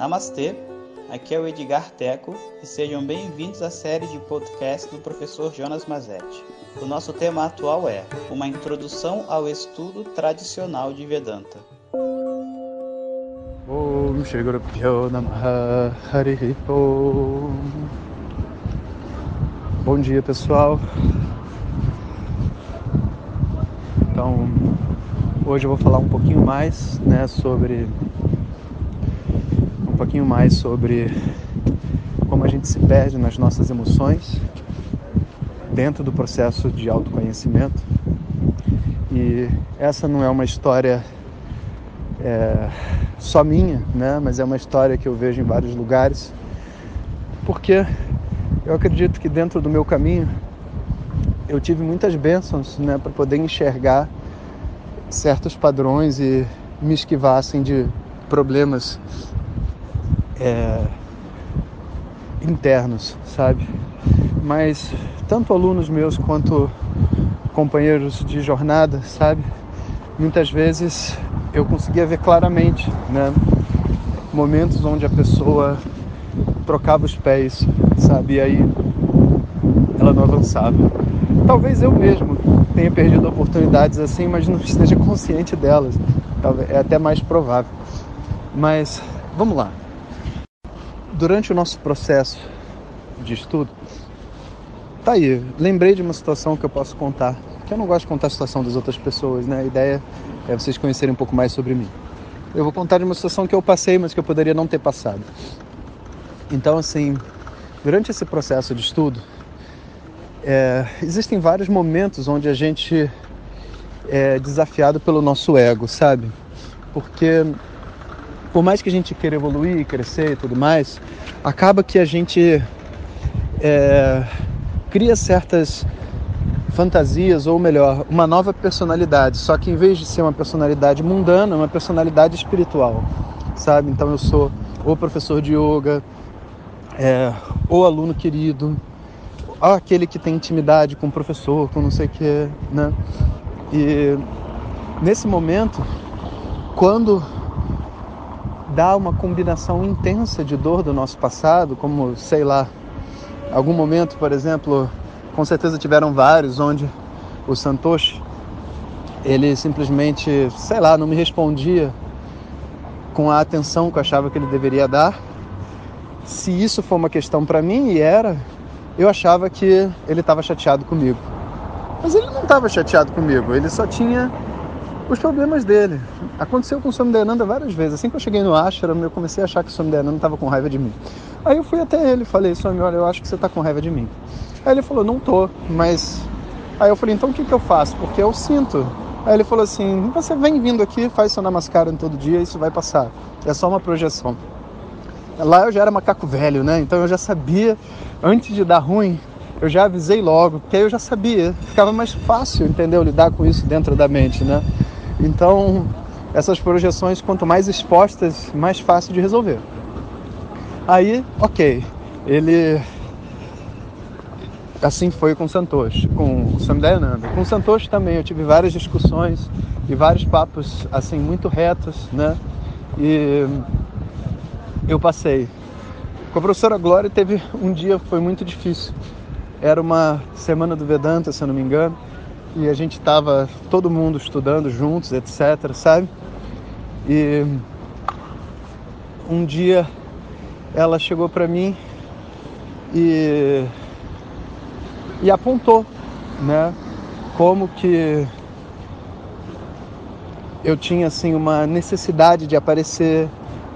Namastê, aqui é o Edgar Teco e sejam bem-vindos à série de podcast do professor Jonas Mazetti. O nosso tema atual é Uma Introdução ao Estudo Tradicional de Vedanta. Bom dia pessoal. Então, hoje eu vou falar um pouquinho mais, né, sobre pouquinho mais sobre como a gente se perde nas nossas emoções dentro do processo de autoconhecimento. E essa não é uma história é, só minha, né? mas é uma história que eu vejo em vários lugares, porque eu acredito que dentro do meu caminho eu tive muitas bênçãos né, para poder enxergar certos padrões e me esquivassem de problemas é, internos, sabe? Mas tanto alunos meus quanto companheiros de jornada, sabe? Muitas vezes eu conseguia ver claramente, né? Momentos onde a pessoa trocava os pés, sabe? E aí ela não avançava. Talvez eu mesmo tenha perdido oportunidades assim, mas não esteja consciente delas. É até mais provável. Mas vamos lá. Durante o nosso processo de estudo, tá aí, lembrei de uma situação que eu posso contar. Que eu não gosto de contar a situação das outras pessoas, né? A ideia é vocês conhecerem um pouco mais sobre mim. Eu vou contar de uma situação que eu passei, mas que eu poderia não ter passado. Então, assim, durante esse processo de estudo, é, existem vários momentos onde a gente é desafiado pelo nosso ego, sabe? Porque por mais que a gente queira evoluir, crescer e tudo mais, acaba que a gente é, cria certas fantasias, ou melhor, uma nova personalidade. Só que em vez de ser uma personalidade mundana, é uma personalidade espiritual, sabe? Então eu sou ou professor de yoga, é, aluno querido, ou aquele que tem intimidade com o professor, com não sei o que, né? E nesse momento, quando dá uma combinação intensa de dor do nosso passado, como sei lá, algum momento, por exemplo, com certeza tiveram vários onde o Santoshi ele simplesmente, sei lá, não me respondia com a atenção que eu achava que ele deveria dar. Se isso for uma questão para mim e era, eu achava que ele estava chateado comigo. Mas ele não estava chateado comigo, ele só tinha os problemas dele. Aconteceu com o Swami Dayananda várias vezes. Assim que eu cheguei no ashram, eu comecei a achar que o Swami Dayananda estava com raiva de mim. Aí eu fui até ele falei, Swami, olha, eu acho que você está com raiva de mim. Aí ele falou, não tô, mas... Aí eu falei, então o que, que eu faço? Porque eu sinto. Aí ele falou assim, você vem vindo aqui, faz seu namaskaram todo dia, isso vai passar. É só uma projeção. Lá eu já era macaco velho, né? Então eu já sabia, antes de dar ruim, eu já avisei logo, porque aí eu já sabia. Ficava mais fácil, entendeu? Lidar com isso dentro da mente, né? Então, essas projeções, quanto mais expostas, mais fácil de resolver. Aí, ok, ele. Assim foi com Santoshi, com o Samdayananda. Com Santoshi também eu tive várias discussões e vários papos assim muito retos, né? E eu passei. Com a professora Glória teve um dia foi muito difícil. Era uma semana do Vedanta, se eu não me engano e a gente estava todo mundo estudando juntos, etc, sabe? E um dia ela chegou para mim e e apontou, né? Como que eu tinha assim uma necessidade de aparecer,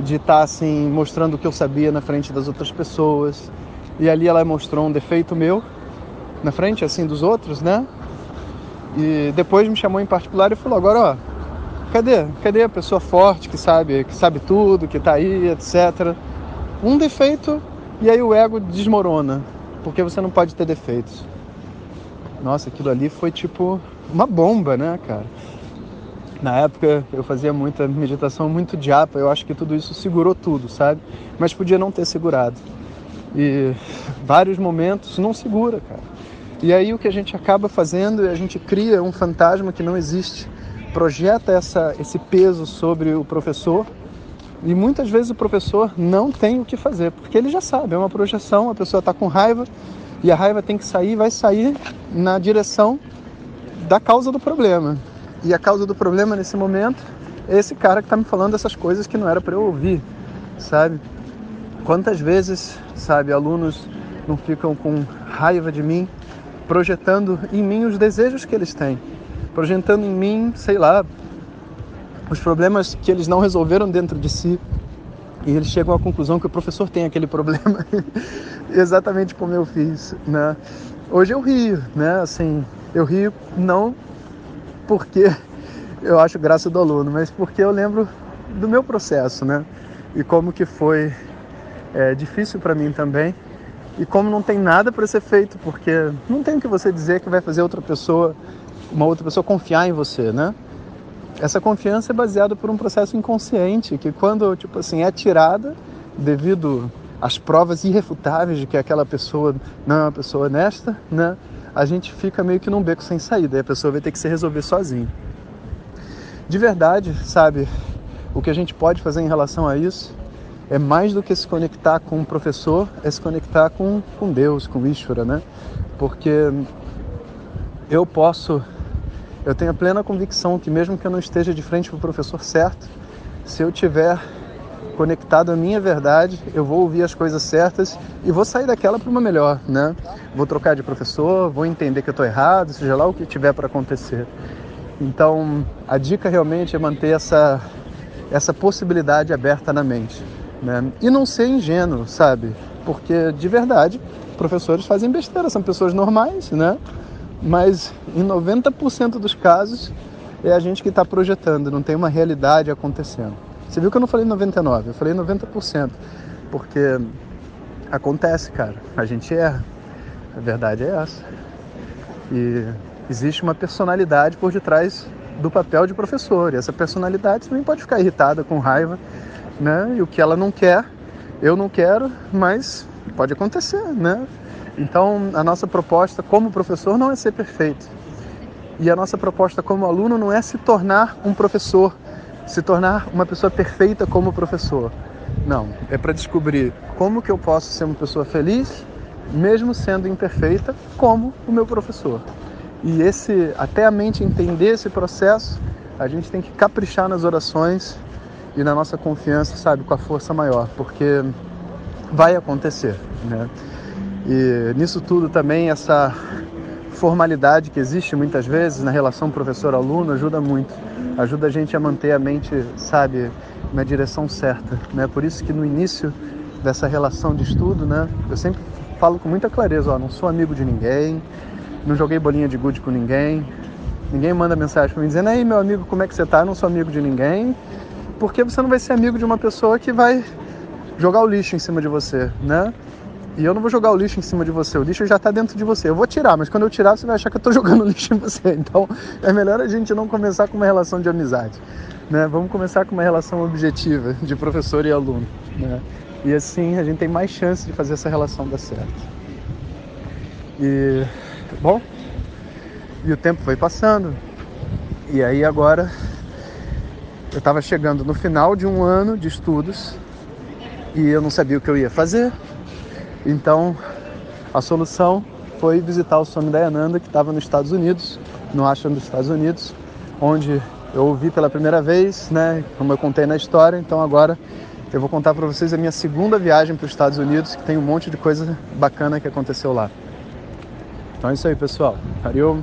de estar tá, assim mostrando o que eu sabia na frente das outras pessoas. E ali ela mostrou um defeito meu na frente assim dos outros, né? E depois me chamou em particular e falou: agora, ó, cadê? Cadê a pessoa forte que sabe, que sabe tudo, que tá aí, etc. Um defeito e aí o ego desmorona, porque você não pode ter defeitos. Nossa, aquilo ali foi tipo uma bomba, né, cara? Na época eu fazia muita meditação, muito japa, eu acho que tudo isso segurou tudo, sabe? Mas podia não ter segurado. E vários momentos não segura, cara. E aí o que a gente acaba fazendo é a gente cria um fantasma que não existe, projeta essa, esse peso sobre o professor E muitas vezes o professor não tem o que fazer, porque ele já sabe, é uma projeção, a pessoa está com raiva e a raiva tem que sair, vai sair na direção da causa do problema. E a causa do problema nesse momento é esse cara que está me falando essas coisas que não era para eu ouvir, sabe? Quantas vezes, sabe, alunos não ficam com raiva de mim, projetando em mim os desejos que eles têm, projetando em mim, sei lá, os problemas que eles não resolveram dentro de si. E eles chegam à conclusão que o professor tem aquele problema, exatamente como eu fiz, né? Hoje eu rio, né? Assim, eu rio não porque eu acho graça do aluno, mas porque eu lembro do meu processo, né? E como que foi é, difícil para mim também. E como não tem nada para ser feito, porque não tem o que você dizer que vai fazer outra pessoa, uma outra pessoa confiar em você, né? essa confiança é baseada por um processo inconsciente que quando tipo assim é tirada devido às provas irrefutáveis de que aquela pessoa não é uma pessoa honesta, né? A gente fica meio que num beco sem saída e a pessoa vai ter que se resolver sozinha. De verdade, sabe, o que a gente pode fazer em relação a isso é mais do que se conectar com o professor, é se conectar com, com Deus, com Ishvara, né? Porque eu posso eu tenho a plena convicção que mesmo que eu não esteja de frente para o professor certo, se eu tiver conectado à minha verdade, eu vou ouvir as coisas certas e vou sair daquela para uma melhor, né? Vou trocar de professor, vou entender que eu estou errado, seja lá o que tiver para acontecer. Então, a dica realmente é manter essa essa possibilidade aberta na mente, né? E não ser ingênuo, sabe? Porque de verdade, professores fazem besteira, são pessoas normais, né? mas em 90% dos casos é a gente que está projetando, não tem uma realidade acontecendo. Você viu que eu não falei 99, eu falei 90%, porque acontece, cara, a gente erra. A verdade é essa. E existe uma personalidade por detrás do papel de professor, e essa personalidade também pode ficar irritada, com raiva, né? E o que ela não quer, eu não quero, mas pode acontecer, né? Então, a nossa proposta como professor não é ser perfeito. E a nossa proposta como aluno não é se tornar um professor, se tornar uma pessoa perfeita como professor. Não, é para descobrir como que eu posso ser uma pessoa feliz, mesmo sendo imperfeita, como o meu professor. E esse, até a mente entender esse processo, a gente tem que caprichar nas orações e na nossa confiança, sabe, com a força maior, porque vai acontecer, né? E nisso tudo também essa formalidade que existe muitas vezes na relação professor-aluno ajuda muito. Ajuda a gente a manter a mente, sabe, na direção certa, né? Por isso que no início dessa relação de estudo, né, eu sempre falo com muita clareza, ó, não sou amigo de ninguém, não joguei bolinha de gude com ninguém, ninguém manda mensagem para mim dizendo, aí meu amigo, como é que você tá? Eu não sou amigo de ninguém, porque você não vai ser amigo de uma pessoa que vai jogar o lixo em cima de você, né? E eu não vou jogar o lixo em cima de você, o lixo já está dentro de você. Eu vou tirar, mas quando eu tirar, você vai achar que eu estou jogando lixo em você. Então é melhor a gente não começar com uma relação de amizade. Né? Vamos começar com uma relação objetiva de professor e aluno. Né? E assim a gente tem mais chance de fazer essa relação dar certo. E, bom, e o tempo foi passando. E aí agora eu estava chegando no final de um ano de estudos e eu não sabia o que eu ia fazer então, a solução foi visitar o Swami Dayananda, que estava nos Estados Unidos, no ashram dos Estados Unidos, onde eu ouvi pela primeira vez, né, como eu contei na história. Então agora eu vou contar para vocês a minha segunda viagem para os Estados Unidos, que tem um monte de coisa bacana que aconteceu lá. Então é isso aí, pessoal. Hariom.